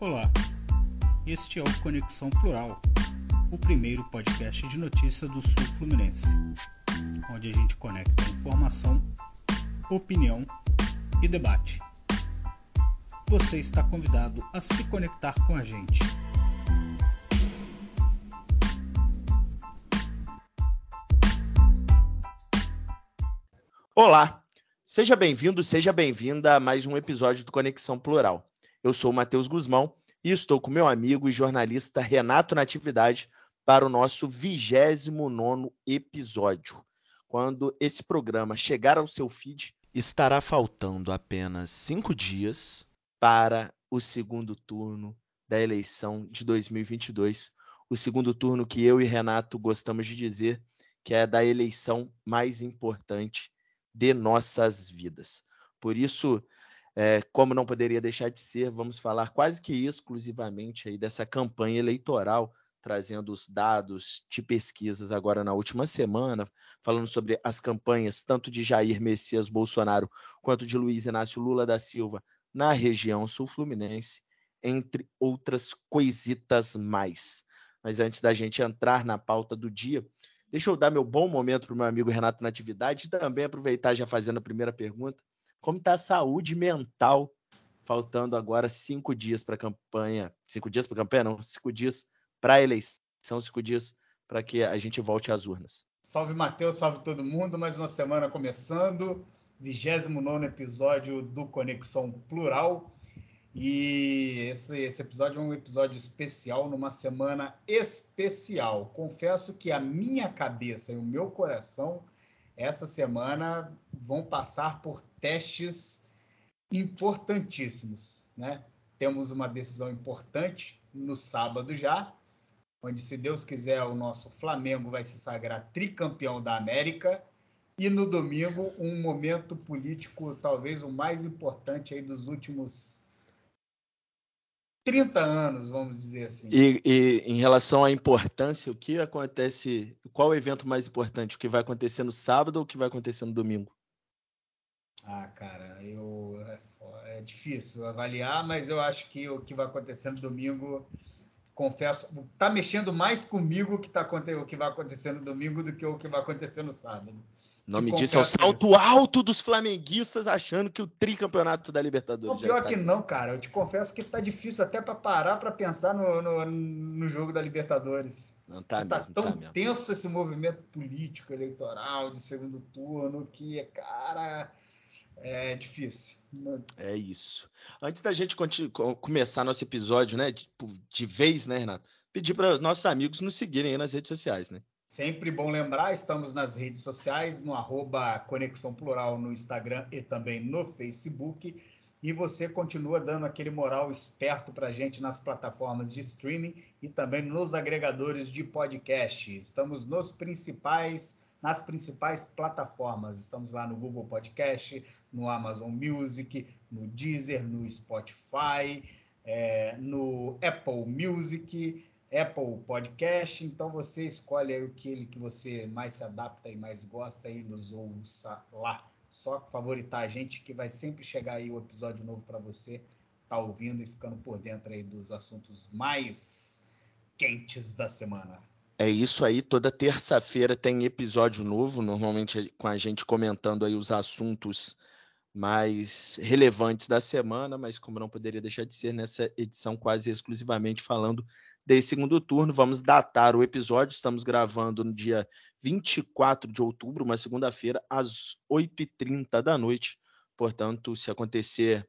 Olá, este é o Conexão Plural, o primeiro podcast de notícia do Sul Fluminense, onde a gente conecta informação, opinião e debate. Você está convidado a se conectar com a gente. Olá, seja bem-vindo, seja bem-vinda a mais um episódio do Conexão Plural. Eu sou o Matheus Guzmão e estou com meu amigo e jornalista Renato Natividade para o nosso 29 episódio. Quando esse programa chegar ao seu feed, estará faltando apenas cinco dias para o segundo turno da eleição de 2022. O segundo turno que eu e Renato gostamos de dizer que é da eleição mais importante de nossas vidas. Por isso, é, como não poderia deixar de ser, vamos falar quase que exclusivamente aí dessa campanha eleitoral, trazendo os dados de pesquisas agora na última semana, falando sobre as campanhas tanto de Jair Messias Bolsonaro quanto de Luiz Inácio Lula da Silva na região sul-fluminense, entre outras coisitas mais. Mas antes da gente entrar na pauta do dia, deixa eu dar meu bom momento para o meu amigo Renato Natividade e também aproveitar já fazendo a primeira pergunta como está a saúde mental, faltando agora cinco dias para a campanha, cinco dias para a campanha, não, cinco dias para a eleição, cinco dias para que a gente volte às urnas. Salve Matheus, salve todo mundo, mais uma semana começando, 29 episódio do Conexão Plural. E esse, esse, episódio é um episódio especial, numa semana especial. Confesso que a minha cabeça e o meu coração essa semana vão passar por testes importantíssimos. Né? Temos uma decisão importante no sábado já, onde, se Deus quiser, o nosso Flamengo vai se sagrar tricampeão da América. E no domingo, um momento político, talvez o mais importante aí dos últimos 30 anos, vamos dizer assim. E, e, em relação à importância, o que acontece? Qual o evento mais importante? O que vai acontecer no sábado ou o que vai acontecer no domingo? Ah, cara, eu é, é difícil avaliar, mas eu acho que o que vai acontecer no domingo, confesso, tá mexendo mais comigo que tá o que vai acontecer no domingo do que o que vai acontecer no sábado. O nome disso é o salto isso. alto dos flamenguistas achando que o tricampeonato da Libertadores. Não, pior que não, cara. Eu te confesso que tá difícil até para parar para pensar no, no, no, jogo da Libertadores. Não tá, tá mesmo, tão tá tenso esse movimento político, eleitoral de segundo turno que, cara, é difícil. É isso. Antes da gente começar nosso episódio, né, de, de vez, né, Renato? Pedir para os nossos amigos nos seguirem aí nas redes sociais, né? Sempre bom lembrar, estamos nas redes sociais, no arroba Conexão Plural no Instagram e também no Facebook. E você continua dando aquele moral esperto para a gente nas plataformas de streaming e também nos agregadores de podcast. Estamos nos principais, nas principais plataformas. Estamos lá no Google Podcast, no Amazon Music, no Deezer, no Spotify, é, no Apple Music Apple Podcast, então você escolhe aí aquele que você mais se adapta e mais gosta e nos ouça lá. Só favoritar a gente que vai sempre chegar aí o episódio novo para você tá ouvindo e ficando por dentro aí dos assuntos mais quentes da semana. É isso aí, toda terça-feira tem episódio novo, normalmente com a gente comentando aí os assuntos mais relevantes da semana, mas como não poderia deixar de ser nessa edição quase exclusivamente falando desse segundo turno. Vamos datar o episódio. Estamos gravando no dia 24 de outubro, uma segunda-feira, às 8h30 da noite. Portanto, se acontecer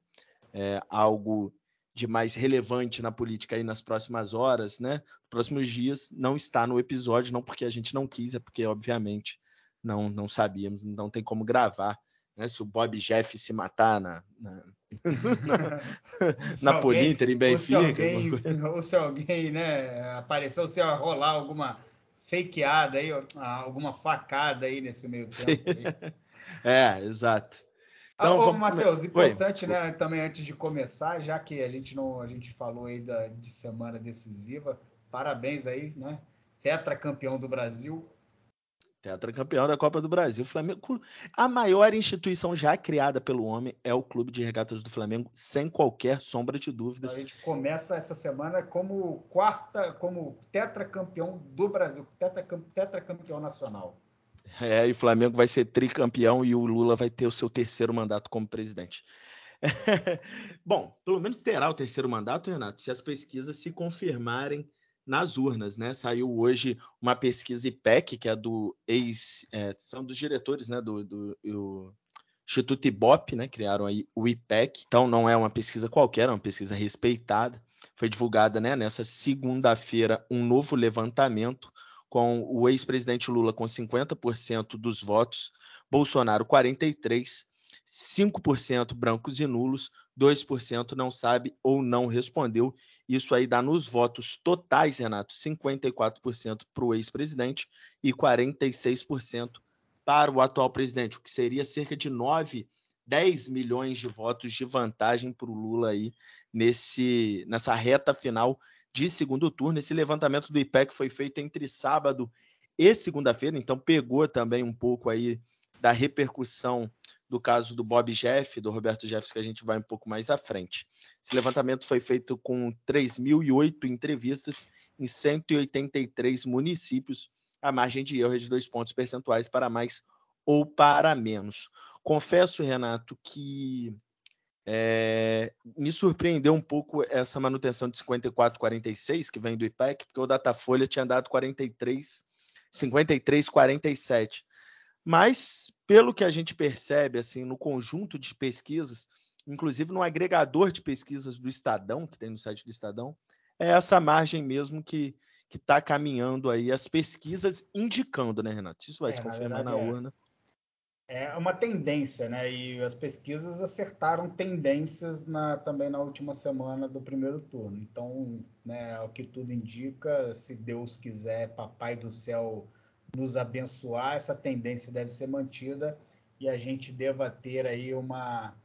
é, algo de mais relevante na política aí nas próximas horas, né? Próximos dias, não está no episódio, não porque a gente não quis, é porque, obviamente, não, não sabíamos, não tem como gravar né? Se o Bob Jeff se matar na, na, na Polinter, em Benfica. Ou se alguém, ou se alguém né, apareceu, se rolar alguma fakeada aí, alguma facada aí nesse meio tempo. É, exato. Ah, então, ah, ô, Matheus, importante, Oi. né, também antes de começar, já que a gente não, a gente falou aí da, de semana decisiva, parabéns aí, né? Tetracampeão do Brasil, Tetracampeão da Copa do Brasil. Flamengo, a maior instituição já criada pelo homem é o Clube de Regatas do Flamengo, sem qualquer sombra de dúvidas. A gente começa essa semana como quarta, como tetracampeão do Brasil, tetracampeão nacional. É, e o Flamengo vai ser tricampeão e o Lula vai ter o seu terceiro mandato como presidente. Bom, pelo menos terá o terceiro mandato, Renato, se as pesquisas se confirmarem nas urnas, né? Saiu hoje uma pesquisa IPEC, que é do ex, é, são dos diretores, né, do, do, do Instituto Ibope, né? Criaram aí o IPEC. Então não é uma pesquisa qualquer, é uma pesquisa respeitada. Foi divulgada, né, nessa segunda-feira um novo levantamento com o ex-presidente Lula com 50% dos votos, Bolsonaro 43, 5% brancos e nulos, 2% não sabe ou não respondeu. Isso aí dá nos votos totais, Renato, 54% para o ex-presidente e 46% para o atual presidente, o que seria cerca de 9, 10 milhões de votos de vantagem para o Lula aí nesse, nessa reta final de segundo turno. Esse levantamento do IPEC foi feito entre sábado e segunda-feira, então pegou também um pouco aí da repercussão do caso do Bob Jeff, do Roberto Jefferson, que a gente vai um pouco mais à frente. Esse levantamento foi feito com 3.008 entrevistas em 183 municípios. A margem de erro é de dois pontos percentuais para mais ou para menos. Confesso, Renato, que é, me surpreendeu um pouco essa manutenção de 54,46 que vem do IPEC, porque o Datafolha tinha dado 43, 53,47. Mas, pelo que a gente percebe assim no conjunto de pesquisas, inclusive no agregador de pesquisas do Estadão, que tem no site do Estadão, é essa margem mesmo que está caminhando aí, as pesquisas indicando, né, Renato? Isso vai é, se confirmar na, na é. urna. É uma tendência, né? E as pesquisas acertaram tendências na, também na última semana do primeiro turno. Então, né, o que tudo indica, se Deus quiser, Papai do Céu nos abençoar, essa tendência deve ser mantida e a gente deva ter aí uma,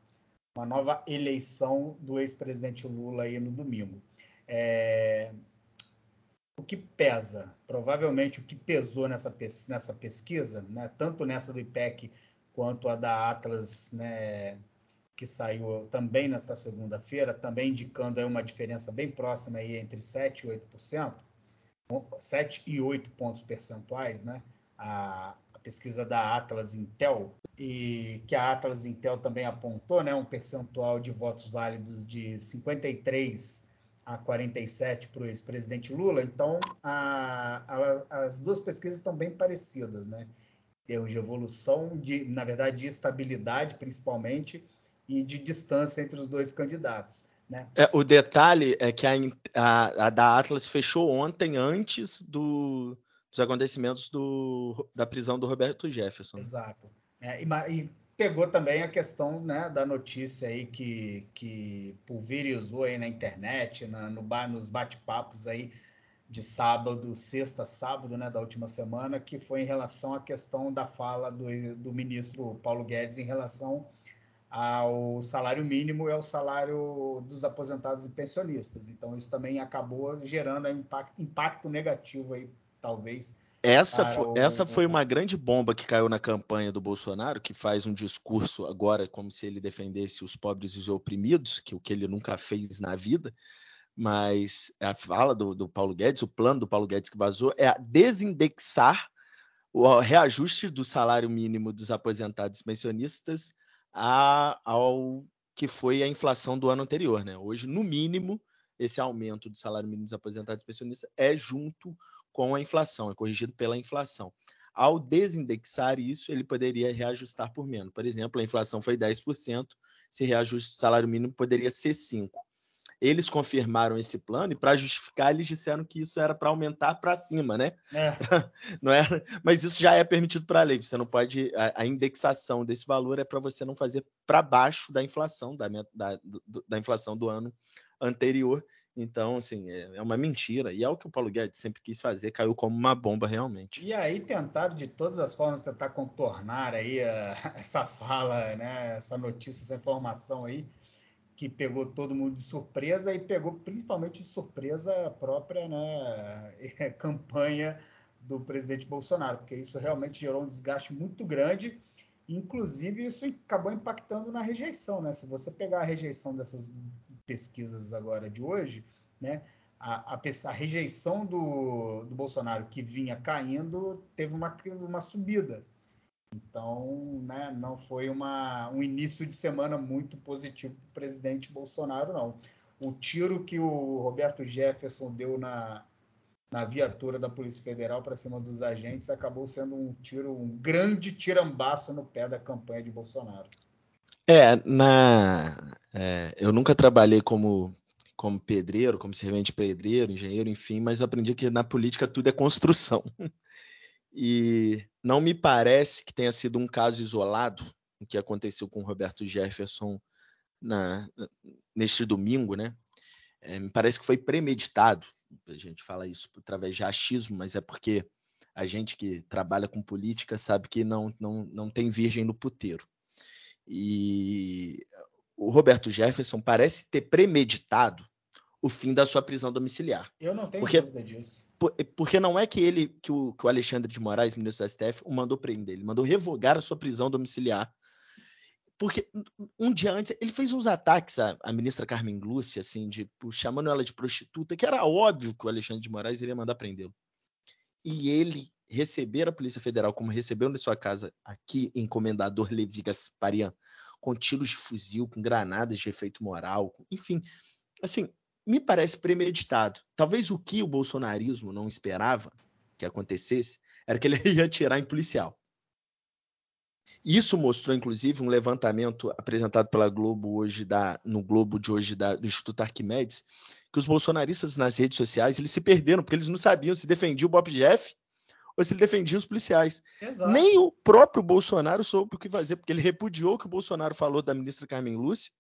uma nova eleição do ex-presidente Lula aí no domingo. É, o que pesa, provavelmente o que pesou nessa, nessa pesquisa, né, tanto nessa do IPEC quanto a da Atlas, né, que saiu também nesta segunda-feira, também indicando aí uma diferença bem próxima aí entre 7% e 8%, 7 e 8 pontos percentuais, né? A, a, pesquisa da Atlas Intel, e que a Atlas Intel também apontou, né? Um percentual de votos válidos de 53 a 47 para o ex-presidente Lula. Então, a, a, as duas pesquisas estão bem parecidas, né? Em termos de evolução, de, na verdade, de estabilidade, principalmente, e de distância entre os dois candidatos. Né? É, o detalhe é que a, a, a, da Atlas fechou ontem, antes do, dos acontecimentos do, da prisão do Roberto Jefferson. Exato. É, e, e, pegou também a questão né, da notícia aí que, que pulverizou aí na internet, na, no nos bate-papos aí de sábado, sexta, sábado, né, da última semana, que foi em relação à questão da fala do, do ministro Paulo Guedes em relação ao salário mínimo e ao salário dos aposentados e pensionistas. Então, isso também acabou gerando impacto, impacto negativo aí, talvez. Essa, foi, o... essa foi uma grande bomba que caiu na campanha do Bolsonaro, que faz um discurso agora como se ele defendesse os pobres e os oprimidos, que é o que ele nunca fez na vida. Mas a fala do, do Paulo Guedes, o plano do Paulo Guedes que vazou, é desindexar o reajuste do salário mínimo dos aposentados e pensionistas a, ao que foi a inflação do ano anterior. Né? Hoje, no mínimo, esse aumento do salário mínimo dos aposentados e pensionistas é junto com a inflação, é corrigido pela inflação. Ao desindexar isso, ele poderia reajustar por menos. Por exemplo, a inflação foi 10%, se reajuste o salário mínimo poderia ser 5%. Eles confirmaram esse plano e, para justificar, eles disseram que isso era para aumentar para cima, né? É. não era, mas isso já é permitido para a lei. Você não pode. A, a indexação desse valor é para você não fazer para baixo da inflação, da, da, da inflação do ano anterior. Então, assim, é, é uma mentira. E é o que o Paulo Guedes sempre quis fazer, caiu como uma bomba realmente. E aí tentaram de todas as formas tentar contornar aí a, essa fala, né? Essa notícia, essa informação aí que pegou todo mundo de surpresa e pegou principalmente de surpresa a própria né, campanha do presidente Bolsonaro, porque isso realmente gerou um desgaste muito grande. Inclusive, isso acabou impactando na rejeição, né? Se você pegar a rejeição dessas pesquisas agora de hoje, né? A, a, a rejeição do, do, Bolsonaro que vinha caindo teve uma, uma subida. Então, né, não foi uma, um início de semana muito positivo para o presidente Bolsonaro, não. O tiro que o Roberto Jefferson deu na, na viatura da Polícia Federal para cima dos agentes acabou sendo um tiro, um grande tirambaço no pé da campanha de Bolsonaro. É, na, é, eu nunca trabalhei como, como pedreiro, como servente pedreiro, engenheiro, enfim, mas eu aprendi que na política tudo é construção. E não me parece que tenha sido um caso isolado, o que aconteceu com o Roberto Jefferson na, neste domingo, né? É, me parece que foi premeditado. A gente fala isso através de achismo, mas é porque a gente que trabalha com política sabe que não, não, não tem virgem no puteiro. E o Roberto Jefferson parece ter premeditado o fim da sua prisão domiciliar. Eu não tenho porque, dúvida disso. Porque não é que ele, que o, que o Alexandre de Moraes, ministro da STF, o mandou prender, ele mandou revogar a sua prisão domiciliar. Porque um dia antes ele fez uns ataques à, à ministra Carmen Glúcia, assim, de, chamando ela de prostituta, que era óbvio que o Alexandre de Moraes iria mandar prendê-lo. E ele receber a Polícia Federal, como recebeu na sua casa aqui em Comendador Levi Gasparian, com tiros de fuzil, com granadas de efeito moral, enfim, assim, me parece premeditado. Talvez o que o bolsonarismo não esperava que acontecesse era que ele ia atirar em policial. Isso mostrou, inclusive, um levantamento apresentado pela Globo hoje, da, no Globo de hoje da, do Instituto Arquimedes, que os bolsonaristas nas redes sociais eles se perderam, porque eles não sabiam se defendia o Bob Jeff ou se ele defendia os policiais. Exato. Nem o próprio Bolsonaro soube o que fazer, porque ele repudiou o que o Bolsonaro falou da ministra Carmen Lúcia,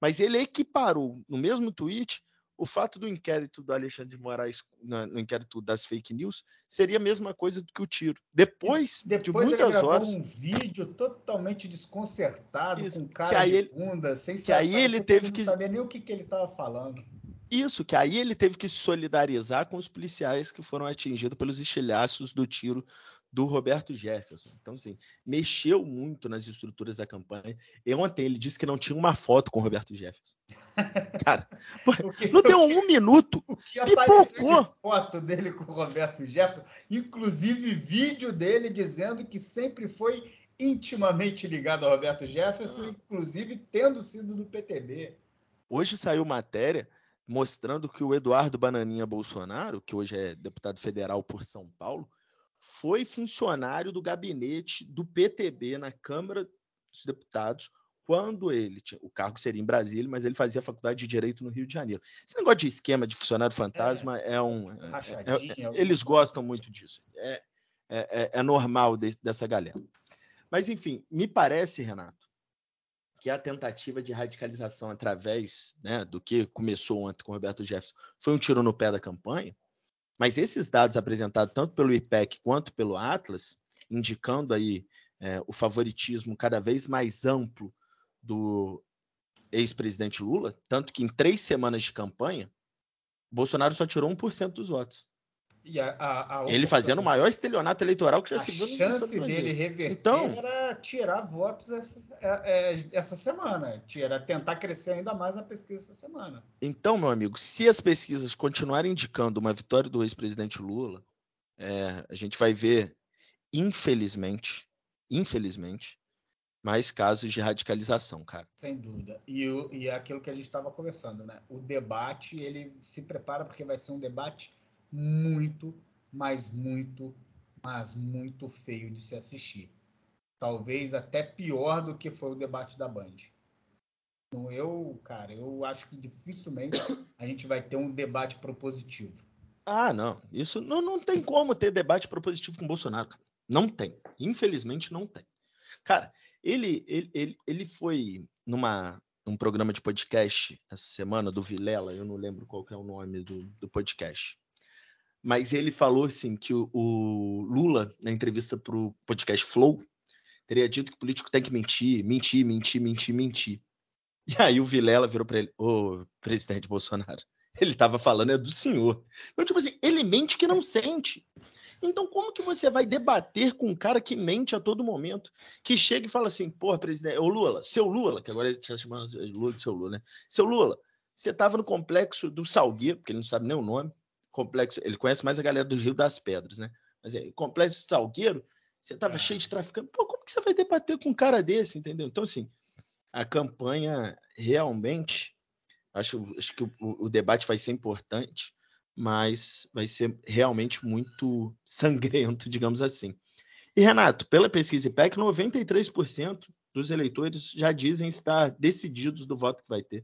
mas ele equiparou no mesmo tweet o fato do inquérito do Alexandre de Moraes, no inquérito das fake news, seria a mesma coisa do que o tiro. Depois, Depois de muitas ele horas. um vídeo totalmente desconcertado, isso, com cara de ele, bunda, sem que aí ele teve que sabia nem o que, que ele estava falando. Isso, que aí ele teve que se solidarizar com os policiais que foram atingidos pelos estilhaços do tiro do Roberto Jefferson. Então, assim, mexeu muito nas estruturas da campanha. E ontem ele disse que não tinha uma foto com o Roberto Jefferson. Cara, que, não deu um minuto. O que pipocou. de foto dele com o Roberto Jefferson, inclusive vídeo dele dizendo que sempre foi intimamente ligado ao Roberto Jefferson, ah. inclusive tendo sido do PTB. Hoje saiu matéria mostrando que o Eduardo Bananinha Bolsonaro, que hoje é deputado federal por São Paulo, foi funcionário do gabinete do PTB na Câmara dos Deputados quando ele tinha, o cargo seria em Brasília, mas ele fazia faculdade de direito no Rio de Janeiro. Esse negócio de esquema de funcionário fantasma é, é um, é, é, é eles gostam muito disso. É, é, é normal de, dessa galera. Mas enfim, me parece, Renato, que a tentativa de radicalização através né, do que começou ontem com o Roberto Jefferson foi um tiro no pé da campanha. Mas esses dados apresentados tanto pelo IPEC quanto pelo Atlas, indicando aí é, o favoritismo cada vez mais amplo do ex-presidente Lula, tanto que em três semanas de campanha, Bolsonaro só tirou 1% dos votos. A, a, a ele fazendo o maior estelionato eleitoral que já se viu no A chance dele reverter então, era tirar votos essa, é, é, essa semana, era tentar crescer ainda mais na pesquisa essa semana. Então, meu amigo, se as pesquisas continuarem indicando uma vitória do ex-presidente Lula, é, a gente vai ver, infelizmente, infelizmente, mais casos de radicalização, cara. Sem dúvida. E, e é aquilo que a gente estava conversando, né? O debate, ele se prepara porque vai ser um debate muito, mas muito, mas muito feio de se assistir. Talvez até pior do que foi o debate da Band. Então, eu, cara, eu acho que dificilmente a gente vai ter um debate propositivo. Ah, não. Isso não, não tem como ter debate propositivo com o Bolsonaro. Não tem. Infelizmente, não tem. Cara, ele, ele, ele, ele foi numa, num programa de podcast essa semana do Vilela, eu não lembro qual é o nome do, do podcast mas ele falou assim que o, Lula, na entrevista para o podcast Flow, teria dito que o político tem que mentir, mentir, mentir, mentir, mentir. E aí o Vilela virou para ele, ô presidente Bolsonaro, ele estava falando é do senhor. Então, tipo assim, ele mente que não sente. Então, como que você vai debater com um cara que mente a todo momento, que chega e fala assim, porra, presidente, o Lula, seu Lula, que agora ele está chamando Lula de seu Lula, né? Seu Lula, você estava no complexo do Salgueiro, porque ele não sabe nem o nome, complexo, ele conhece mais a galera do Rio das Pedras, né? Mas é, complexo Salgueiro, você estava é. cheio de traficante. Pô, como que você vai debater com um cara desse, entendeu? Então, assim, a campanha realmente, acho, acho que o, o debate vai ser importante, mas vai ser realmente muito sangrento, digamos assim. E, Renato, pela pesquisa IPEC, 93% dos eleitores já dizem estar decididos do voto que vai ter.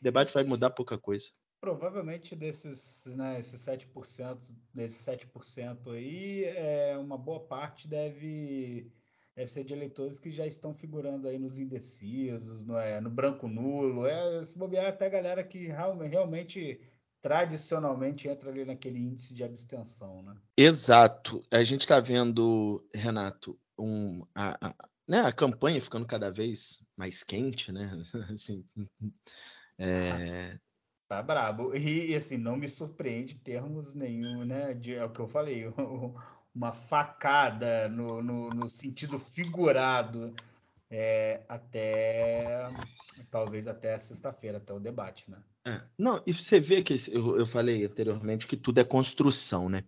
O debate vai mudar pouca coisa. Provavelmente desses, né, esses 7%, desses 7% aí, é, uma boa parte deve, deve ser de eleitores que já estão figurando aí nos indecisos, no, é, no branco nulo, é, se bobear até a galera que realmente tradicionalmente entra ali naquele índice de abstenção, né? Exato. A gente está vendo, Renato, um, a, a, né, a campanha ficando cada vez mais quente, né? Assim, é... Tá brabo. E, assim, não me surpreende termos nenhum, né? De, é o que eu falei, uma facada no, no, no sentido figurado é, até talvez até sexta-feira, até o debate, né? É. Não, e você vê que eu, eu falei anteriormente que tudo é construção, né?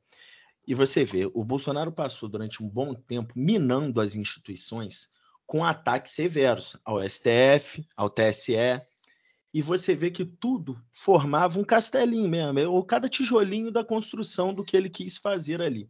E você vê, o Bolsonaro passou durante um bom tempo minando as instituições com ataques severos ao STF, ao TSE, e você vê que tudo formava um castelinho mesmo, ou cada tijolinho da construção do que ele quis fazer ali.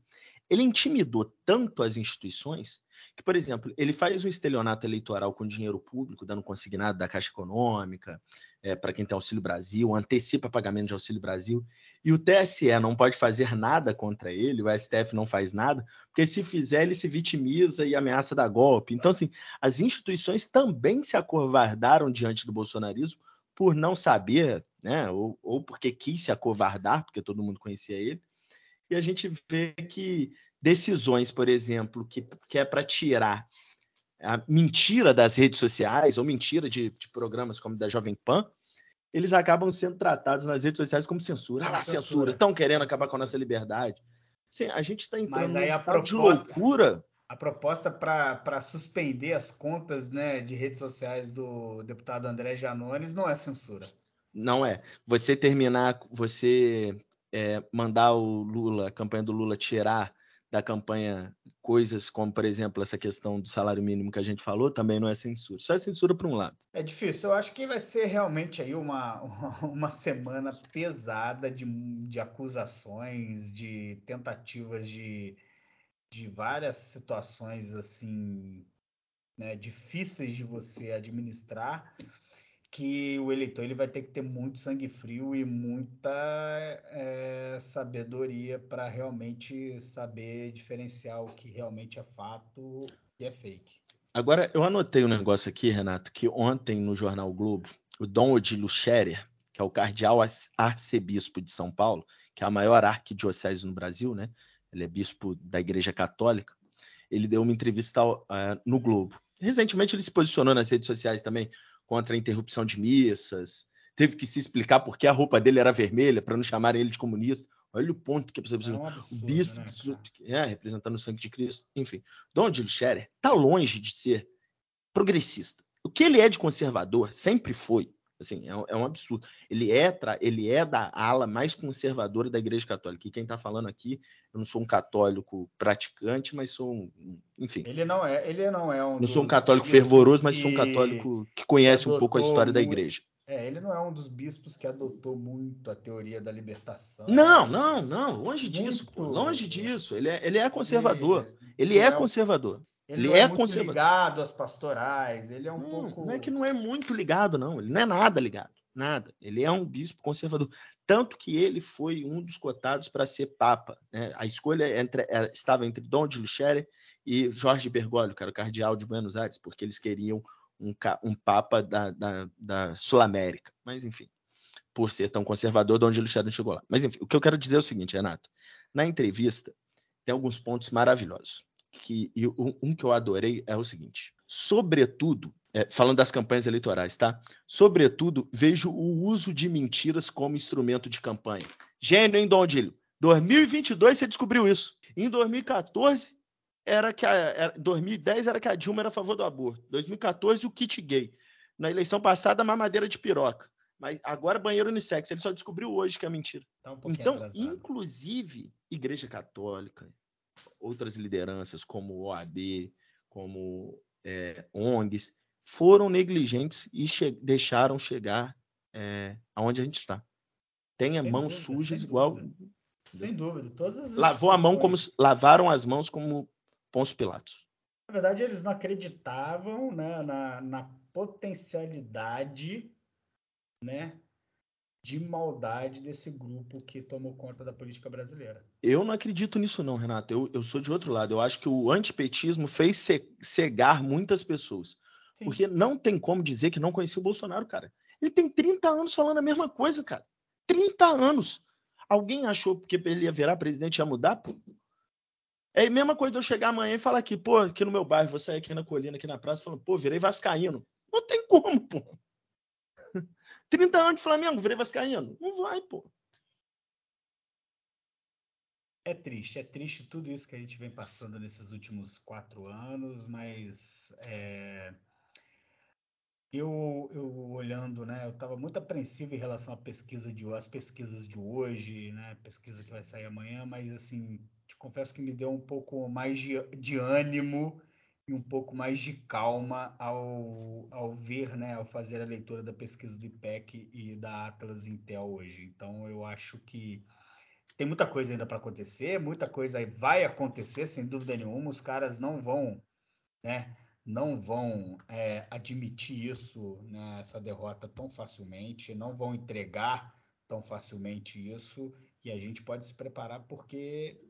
Ele intimidou tanto as instituições que, por exemplo, ele faz um estelionato eleitoral com dinheiro público, dando consignado da Caixa Econômica, é, para quem tem Auxílio Brasil, antecipa pagamento de Auxílio Brasil, e o TSE não pode fazer nada contra ele, o STF não faz nada, porque se fizer, ele se vitimiza e ameaça dar golpe. Então, assim, as instituições também se acovardaram diante do bolsonarismo por não saber, né, ou, ou porque quis se acovardar, porque todo mundo conhecia ele, e a gente vê que decisões, por exemplo, que, que é para tirar a mentira das redes sociais ou mentira de, de, programas como da Jovem Pan, eles acabam sendo tratados nas redes sociais como censura. Ah lá, censura, estão querendo acabar com a nossa liberdade. Sim, a gente está entrando num estado proposta, de loucura. A proposta para suspender as contas né, de redes sociais do deputado André Janones não é censura. Não é. Você terminar, você é, mandar o Lula, a campanha do Lula, tirar da campanha coisas como, por exemplo, essa questão do salário mínimo que a gente falou, também não é censura. Só é censura para um lado. É difícil. Eu acho que vai ser realmente aí uma, uma semana pesada de, de acusações, de tentativas de, de várias situações assim né, difíceis de você administrar que o eleitor ele vai ter que ter muito sangue frio e muita é, sabedoria para realmente saber diferenciar o que realmente é fato e é fake. Agora, eu anotei um negócio aqui, Renato, que ontem no Jornal Globo, o Dom Odilo Scherer, que é o cardeal arcebispo de São Paulo, que é a maior arquidiocese no Brasil, né? Ele é bispo da Igreja Católica. Ele deu uma entrevista uh, no Globo. Recentemente ele se posicionou nas redes sociais também contra a interrupção de missas, teve que se explicar por que a roupa dele era vermelha para não chamarem ele de comunista. Olha o ponto que é possível. É um absurdo, o bispo né, é, representando o sangue de Cristo. Enfim, Jill Scherer está longe de ser progressista. O que ele é de conservador sempre foi. Assim, é, é um absurdo. Ele é, ele é da ala mais conservadora da Igreja Católica. E quem está falando aqui, eu não sou um católico praticante, mas sou um, enfim. Ele não é, ele não é um. Não sou um católico fervoroso, mas sou um católico que conhece um pouco a história muito, da Igreja. É, ele não é um dos bispos que adotou muito a teoria da libertação. Não, não, não. Longe muito, disso. Pô, longe disso. Ele é, ele é conservador. Ele, ele é, é conservador. Ele, ele é, é muito ligado às pastorais, ele é um não, pouco. Não é que não é muito ligado, não. Ele não é nada ligado. Nada. Ele é um bispo conservador. Tanto que ele foi um dos cotados para ser papa. Né? A escolha entre, era, estava entre Dom de Luxere e Jorge Bergoglio, que era o cardeal de Buenos Aires, porque eles queriam um, um papa da, da, da Sul-América. Mas, enfim, por ser tão conservador, Dom de Luxere não chegou lá. Mas, enfim, o que eu quero dizer é o seguinte, Renato. Na entrevista, tem alguns pontos maravilhosos que e um que eu adorei é o seguinte: sobretudo, é, falando das campanhas eleitorais, tá? Sobretudo, vejo o uso de mentiras como instrumento de campanha. Gênio, hein, Dom Odílio? 2022 você descobriu isso. Em 2014 era que a, era, 2010 era que a Dilma era a favor do aborto. 2014 o kit gay. Na eleição passada mamadeira de piroca. Mas agora banheiro unissex. Ele só descobriu hoje que é mentira. Tá um então, atrasado. inclusive, Igreja Católica, outras lideranças como OAB, como é, ONGs, foram negligentes e che deixaram chegar é, aonde a gente está. Tenha sem mãos dúvida, sujas sem igual. Dúvida. Sem dúvida. Todas as Lavou a mão como lavaram as mãos como Pôncio Pilatos. Na verdade, eles não acreditavam né, na, na potencialidade né, de maldade desse grupo que tomou conta da política brasileira. Eu não acredito nisso não, Renato. Eu, eu sou de outro lado. Eu acho que o antipetismo fez cegar muitas pessoas. Sim. Porque não tem como dizer que não conhecia o Bolsonaro, cara. Ele tem 30 anos falando a mesma coisa, cara. 30 anos. Alguém achou que ele ia virar presidente e ia mudar? Pô? É a mesma coisa de eu chegar amanhã e falar aqui, pô, aqui no meu bairro, vou sair aqui na colina, aqui na praça, falando, pô, virei vascaíno. Não tem como, pô. 30 anos de Flamengo, virei vascaíno. Não vai, pô. É triste, é triste tudo isso que a gente vem passando nesses últimos quatro anos, mas é, eu, eu olhando, né, eu estava muito apreensivo em relação à pesquisa de às pesquisas de hoje, né, pesquisa que vai sair amanhã, mas assim, te confesso que me deu um pouco mais de, de ânimo e um pouco mais de calma ao, ao ver, né, ao fazer a leitura da pesquisa do IPEC e da Atlas Intel hoje. Então, eu acho que tem muita coisa ainda para acontecer, muita coisa vai acontecer, sem dúvida nenhuma. Os caras não vão, né, não vão é, admitir isso, né, essa derrota tão facilmente, não vão entregar tão facilmente isso, e a gente pode se preparar porque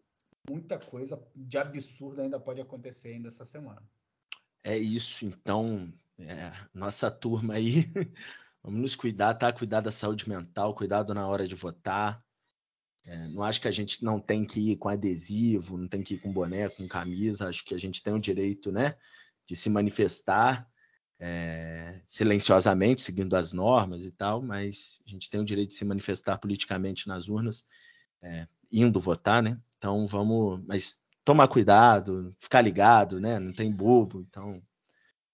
muita coisa de absurdo ainda pode acontecer ainda essa semana. É isso, então, é, nossa turma aí, vamos nos cuidar, tá? Cuidar da saúde mental, cuidado na hora de votar. É, não acho que a gente não tem que ir com adesivo, não tem que ir com boné, com camisa. Acho que a gente tem o direito, né, de se manifestar é, silenciosamente, seguindo as normas e tal, mas a gente tem o direito de se manifestar politicamente nas urnas, é, indo votar, né? Então vamos, mas tomar cuidado, ficar ligado, né? Não tem bobo, então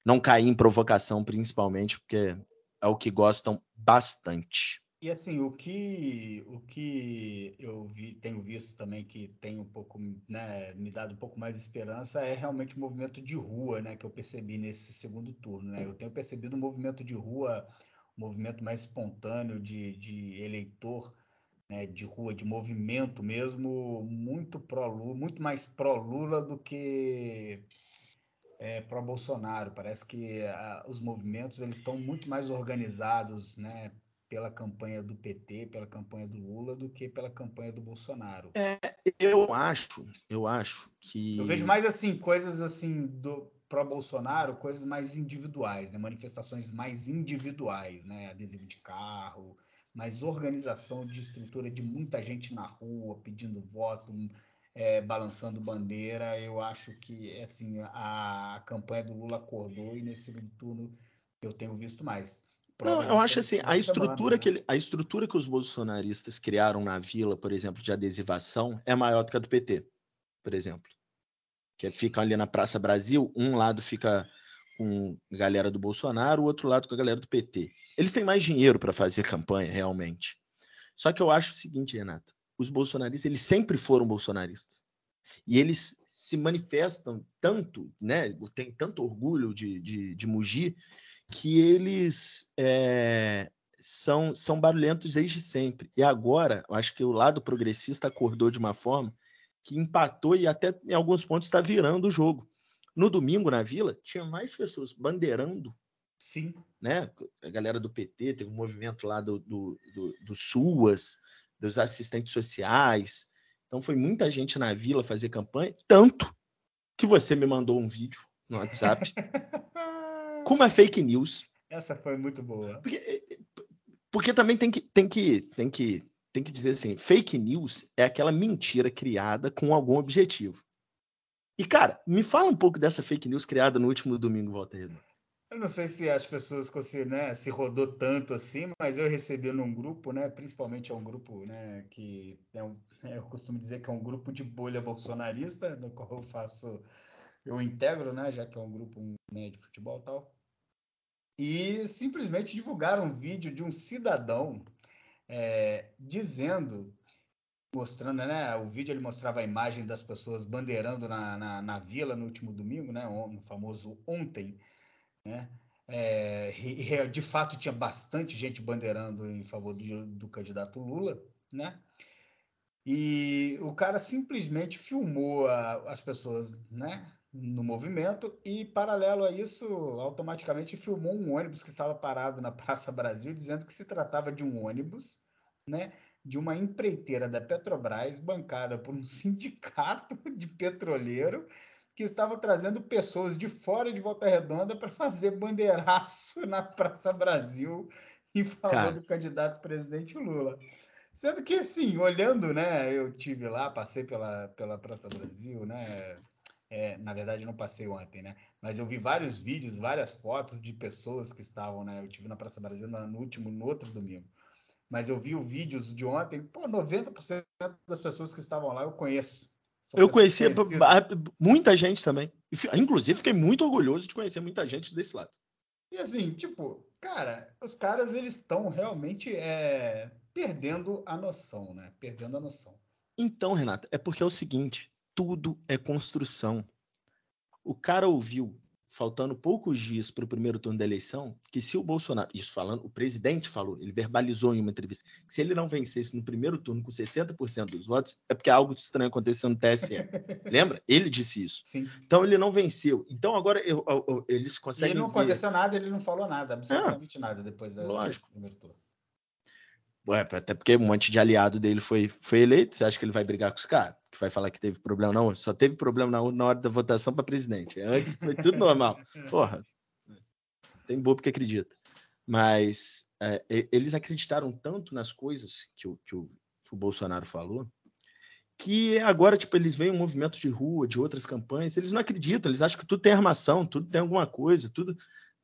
não cair em provocação, principalmente, porque é o que gostam bastante. E assim, o que, o que eu vi, tenho visto também que tem um pouco, né, me dado um pouco mais de esperança é realmente o movimento de rua, né, que eu percebi nesse segundo turno, né? Eu tenho percebido um movimento de rua, um movimento mais espontâneo de, de eleitor, né, de rua, de movimento mesmo, muito pró-Lula, muito mais pró-Lula do que é, pró-Bolsonaro. Parece que a, os movimentos eles estão muito mais organizados, né, pela campanha do PT, pela campanha do Lula, do que pela campanha do Bolsonaro. É, eu acho, eu acho que. Eu vejo mais assim, coisas assim do pró-Bolsonaro, coisas mais individuais, né? manifestações mais individuais, né? Adesivo de carro, mais organização de estrutura de muita gente na rua pedindo voto, é, balançando bandeira. Eu acho que assim a, a campanha do Lula acordou e nesse segundo turno eu tenho visto mais. Não, eu acho assim, a estrutura, que ele, a estrutura que os bolsonaristas criaram na vila, por exemplo, de adesivação, é maior do que a do PT, por exemplo. Que fica ali na Praça Brasil, um lado fica com a galera do Bolsonaro, o outro lado com a galera do PT. Eles têm mais dinheiro para fazer campanha, realmente. Só que eu acho o seguinte, Renato, os bolsonaristas, eles sempre foram bolsonaristas. E eles se manifestam tanto, né, tem tanto orgulho de, de, de que eles é, são, são barulhentos desde sempre. E agora, eu acho que o lado progressista acordou de uma forma que empatou e até em alguns pontos está virando o jogo. No domingo, na Vila, tinha mais pessoas bandeirando. Sim. Né? A galera do PT, teve um movimento lá do, do, do, do SUAS, dos assistentes sociais. Então foi muita gente na Vila fazer campanha, tanto que você me mandou um vídeo no WhatsApp com uma fake news. Essa foi muito boa. Porque, porque também tem que, tem, que, tem, que, tem que dizer assim: fake news é aquela mentira criada com algum objetivo. E, cara, me fala um pouco dessa fake news criada no último domingo, Walter Redondo. não sei se as pessoas né, se rodou tanto assim, mas eu recebi num grupo, né? Principalmente é um grupo, né? Que é um, é, eu costumo dizer que é um grupo de bolha bolsonarista, no qual eu faço, eu integro, né? Já que é um grupo né, de futebol e tal. E simplesmente divulgaram um vídeo de um cidadão é, dizendo mostrando, né? O vídeo ele mostrava a imagem das pessoas bandeirando na, na, na vila no último domingo, né? No famoso ontem, né? É, de fato tinha bastante gente bandeirando em favor do, do candidato Lula, né? E o cara simplesmente filmou a, as pessoas, né? No movimento e, paralelo a isso, automaticamente filmou um ônibus que estava parado na Praça Brasil, dizendo que se tratava de um ônibus, né? De uma empreiteira da Petrobras, bancada por um sindicato de petroleiro, que estava trazendo pessoas de fora de Volta Redonda para fazer bandeiraço na Praça Brasil em favor Cara. do candidato presidente Lula. Sendo que, assim, olhando, né, eu tive lá, passei pela, pela Praça Brasil, né, é, na verdade não passei ontem, né, mas eu vi vários vídeos, várias fotos de pessoas que estavam, né, eu tive na Praça Brasil no último, no outro domingo mas eu vi os vídeos de ontem, pô, 90% das pessoas que estavam lá eu conheço. eu conhecia muita gente também. Inclusive, fiquei muito orgulhoso de conhecer muita gente desse lado. E assim, tipo, cara, os caras eles estão realmente é, perdendo a noção, né? Perdendo a noção. Então, Renato, é porque é o seguinte: tudo é construção. O cara ouviu faltando poucos dias para o primeiro turno da eleição, que se o Bolsonaro, isso falando, o presidente falou, ele verbalizou em uma entrevista, que se ele não vencesse no primeiro turno com 60% dos votos, é porque algo estranho aconteceu no TSE. Lembra? Ele disse isso. Sim. Então ele não venceu. Então agora eu, eu, eu, eles conseguem. E não ver... aconteceu nada, ele não falou nada, absolutamente ah, nada depois da, lógico. do primeiro turno. Ué, até porque um monte de aliado dele foi, foi eleito. Você acha que ele vai brigar com os caras? Que vai falar que teve problema? Não, só teve problema na, na hora da votação para presidente. Antes foi tudo normal. Porra, tem bobo que acredita. Mas é, eles acreditaram tanto nas coisas que o, que o, que o Bolsonaro falou que agora, tipo, eles veem um movimento de rua, de outras campanhas, eles não acreditam, eles acham que tudo tem armação, tudo tem alguma coisa, tudo.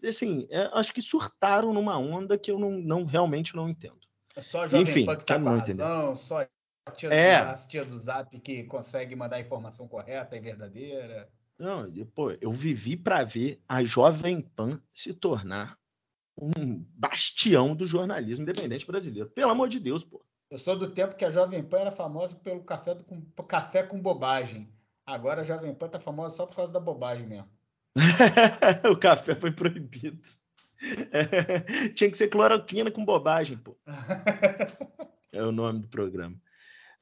Assim, é, acho que surtaram numa onda que eu não, não realmente não entendo. É só Jovem Enfim, que tá com razão, só a tia, é. do, a tia do Zap que consegue mandar a informação correta e verdadeira. Não, pô, eu vivi para ver a Jovem Pan se tornar um bastião do jornalismo independente brasileiro. Pelo amor de Deus, pô. Eu sou do tempo que a Jovem Pan era famosa pelo café, do, com, café com bobagem. Agora a Jovem Pan tá famosa só por causa da bobagem mesmo. o café foi proibido. Tinha que ser cloroquina com bobagem, pô. é o nome do programa.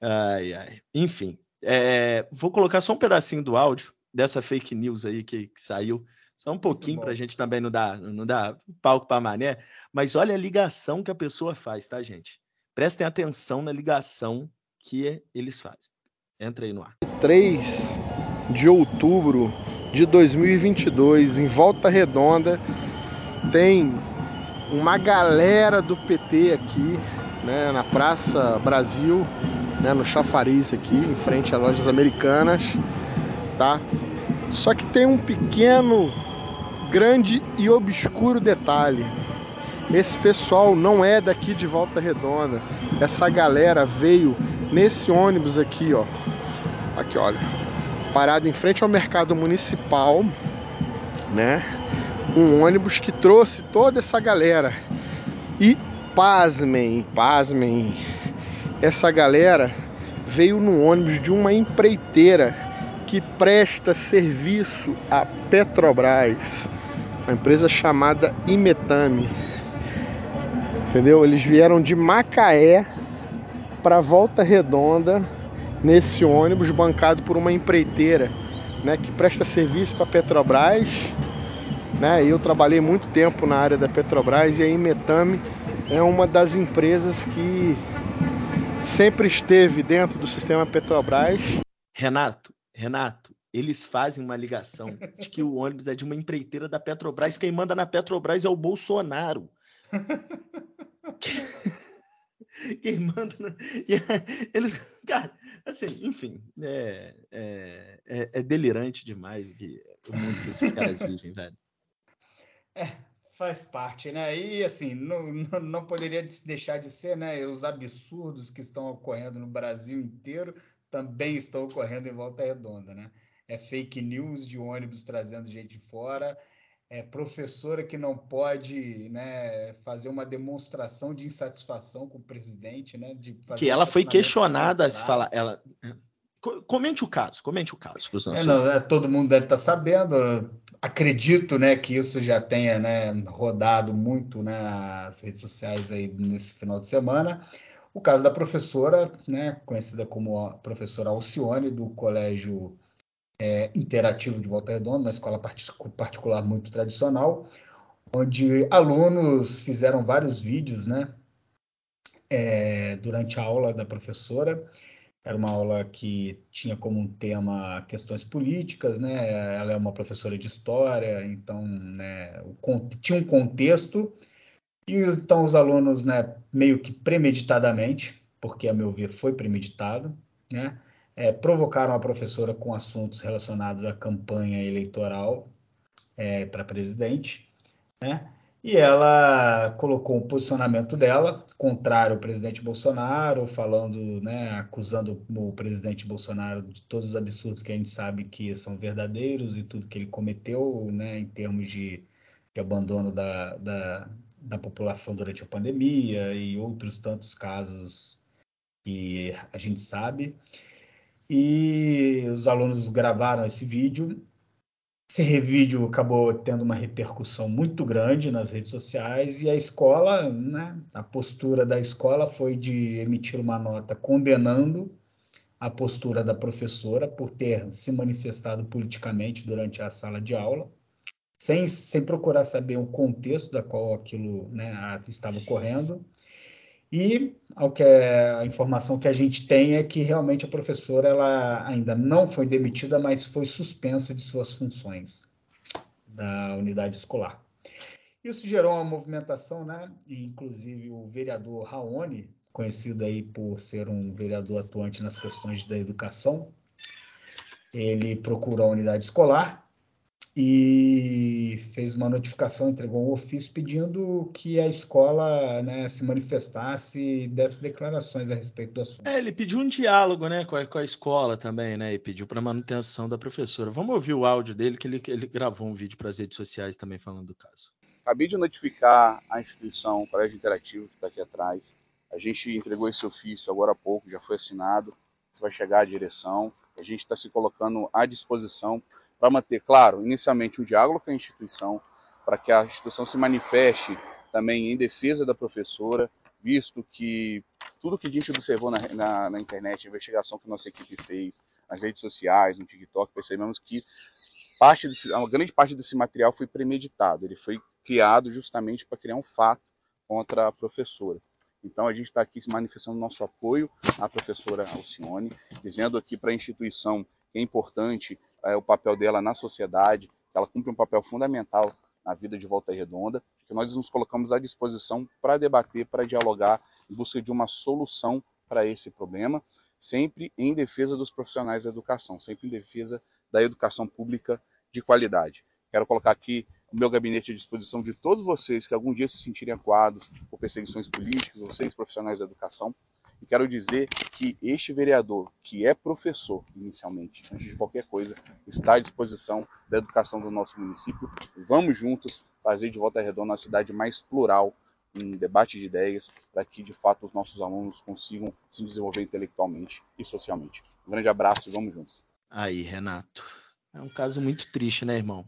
Ai, ai. Enfim, é, vou colocar só um pedacinho do áudio dessa fake news aí que, que saiu. Só um pouquinho para a gente também não dar, não dar palco para mané. Mas olha a ligação que a pessoa faz, tá, gente? Prestem atenção na ligação que eles fazem. Entra aí no ar. 3 de outubro de 2022, em Volta Redonda, tem uma galera do PT aqui, né, na Praça Brasil, né, no chafariz aqui, em frente a lojas americanas, tá? Só que tem um pequeno, grande e obscuro detalhe. Esse pessoal não é daqui de Volta Redonda. Essa galera veio nesse ônibus aqui, ó. Aqui, olha. Parado em frente ao mercado municipal, né? um ônibus que trouxe toda essa galera. E pasmem, pasmem, essa galera veio no ônibus de uma empreiteira que presta serviço à Petrobras, uma empresa chamada Imetame. Entendeu? Eles vieram de Macaé para Volta Redonda nesse ônibus bancado por uma empreiteira, né, que presta serviço para a Petrobras né? Eu trabalhei muito tempo na área da Petrobras e a Imetame é uma das empresas que sempre esteve dentro do sistema Petrobras. Renato, Renato, eles fazem uma ligação de que o ônibus é de uma empreiteira da Petrobras. Quem manda na Petrobras é o Bolsonaro. Quem manda. Eles. Cara, assim, enfim, é, é, é, é delirante demais o, que, o mundo que esses caras vivem, velho. É, faz parte, né? E assim, não, não, não, poderia deixar de ser, né? Os absurdos que estão ocorrendo no Brasil inteiro também estão ocorrendo em Volta Redonda, né? É fake news de ônibus trazendo gente de fora, é professora que não pode né, fazer uma demonstração de insatisfação com o presidente, né? que ela foi questionada se falar, ela comente o caso, comente o caso. É, não, é, todo mundo deve estar sabendo. Acredito, né, que isso já tenha né, rodado muito nas redes sociais aí nesse final de semana. O caso da professora, né, conhecida como a professora Alcione do Colégio é, interativo de Volta Redonda, uma escola particular muito tradicional, onde alunos fizeram vários vídeos, né, é, durante a aula da professora. Era uma aula que tinha como tema questões políticas, né? Ela é uma professora de história, então, né, tinha um contexto e então os alunos, né, meio que premeditadamente, porque a meu ver foi premeditado, né? é, provocaram a professora com assuntos relacionados à campanha eleitoral é, para presidente, né? E ela colocou o posicionamento dela contrário ao presidente Bolsonaro, falando, né, acusando o presidente Bolsonaro de todos os absurdos que a gente sabe que são verdadeiros e tudo que ele cometeu, né, em termos de, de abandono da, da, da população durante a pandemia e outros tantos casos que a gente sabe e os alunos gravaram esse vídeo. Esse vídeo acabou tendo uma repercussão muito grande nas redes sociais e a escola, né, a postura da escola foi de emitir uma nota condenando a postura da professora por ter se manifestado politicamente durante a sala de aula, sem, sem procurar saber o contexto da qual aquilo né, estava ocorrendo e ao que é, a informação que a gente tem é que realmente a professora ela ainda não foi demitida, mas foi suspensa de suas funções da unidade escolar. Isso gerou uma movimentação, né? E, inclusive o vereador Raoni, conhecido aí por ser um vereador atuante nas questões da educação, ele procurou a unidade escolar e fez uma notificação, entregou um ofício pedindo que a escola né, se manifestasse e desse declarações a respeito do assunto. É, ele pediu um diálogo né, com, a, com a escola também, né? E pediu para manutenção da professora. Vamos ouvir o áudio dele, que ele, ele gravou um vídeo para as redes sociais também falando do caso. Acabei de notificar a instituição, o Colégio Interativo, que está aqui atrás. A gente entregou esse ofício agora há pouco, já foi assinado, vai chegar à direção. A gente está se colocando à disposição para manter, claro, inicialmente um diálogo com a instituição, para que a instituição se manifeste também em defesa da professora, visto que tudo que a gente observou na, na, na internet, a investigação que nossa equipe fez, nas redes sociais, no TikTok, percebemos que parte desse, uma grande parte desse material foi premeditado, ele foi criado justamente para criar um fato contra a professora. Então a gente está aqui manifestando nosso apoio à professora Alcione, dizendo aqui para a instituição é importante é, o papel dela na sociedade, ela cumpre um papel fundamental na vida de Volta Redonda, que nós nos colocamos à disposição para debater, para dialogar, em busca de uma solução para esse problema, sempre em defesa dos profissionais da educação, sempre em defesa da educação pública de qualidade. Quero colocar aqui o meu gabinete à disposição de todos vocês que algum dia se sentirem acuados por perseguições políticas, vocês profissionais da educação, e quero dizer que este vereador, que é professor inicialmente, antes de qualquer coisa, está à disposição da educação do nosso município. Vamos juntos fazer de Volta Redonda uma cidade mais plural em debate de ideias, para que de fato os nossos alunos consigam se desenvolver intelectualmente e socialmente. Um grande abraço e vamos juntos. Aí, Renato. É um caso muito triste, né, irmão?